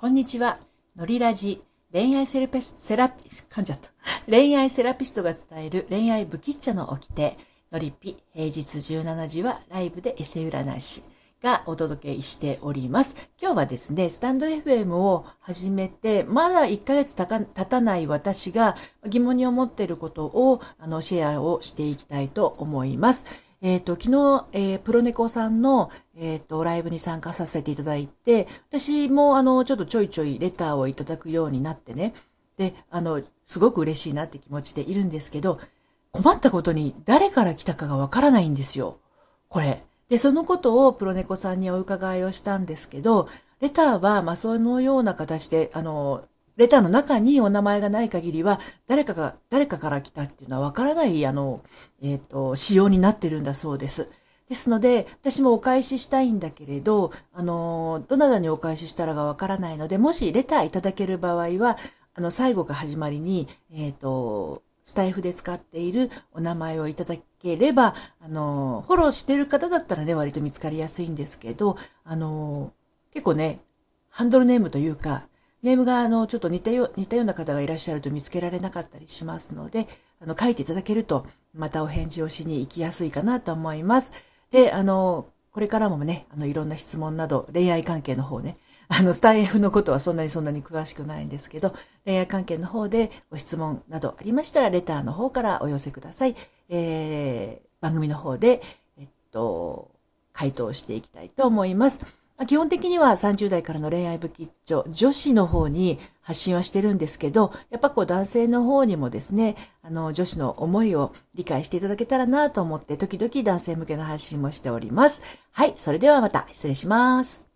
こんにちは。のりラジ、恋愛セラピスト、セラピ、噛んじゃった。恋愛セラピストが伝える恋愛不吉茶の掟、のりぴ、平日17時はライブでエセ占い師がお届けしております。今日はですね、スタンド FM を始めて、まだ1ヶ月経たない私が疑問に思っていることを、あの、シェアをしていきたいと思います。えっ、ー、と、昨日、えー、プロネコさんの、えっ、ー、と、ライブに参加させていただいて、私も、あの、ちょっとちょいちょいレターをいただくようになってね、で、あの、すごく嬉しいなって気持ちでいるんですけど、困ったことに誰から来たかがわからないんですよ。これ。で、そのことをプロネコさんにお伺いをしたんですけど、レターは、ま、そのような形で、あの、レターの中にお名前がない限りは、誰かが、誰かから来たっていうのはわからない、あの、えっ、ー、と、仕様になってるんだそうです。ですので、私もお返ししたいんだけれど、あの、どなたにお返ししたらがわからないので、もしレターいただける場合は、あの、最後が始まりに、えっ、ー、と、スタイフで使っているお名前をいただければ、あの、フォローしてる方だったらね、割と見つかりやすいんですけど、あの、結構ね、ハンドルネームというか、ネームがあのちょっと似たよ似たような方がいらっしゃると見つけられなかったりしますので、あの書いていただけるとまたお返事をしに行きやすいかなと思います。で、あの、これからもね、あのいろんな質問など恋愛関係の方ね、あのスタイフのことはそんなにそんなに詳しくないんですけど、恋愛関係の方でご質問などありましたらレターの方からお寄せください。えー、番組の方で、えっと、回答していきたいと思います。ま基本的には30代からの恋愛不吉祥、女子の方に発信はしてるんですけど、やっぱこう男性の方にもですね、あの女子の思いを理解していただけたらなと思って、時々男性向けの発信もしております。はい、それではまた失礼します。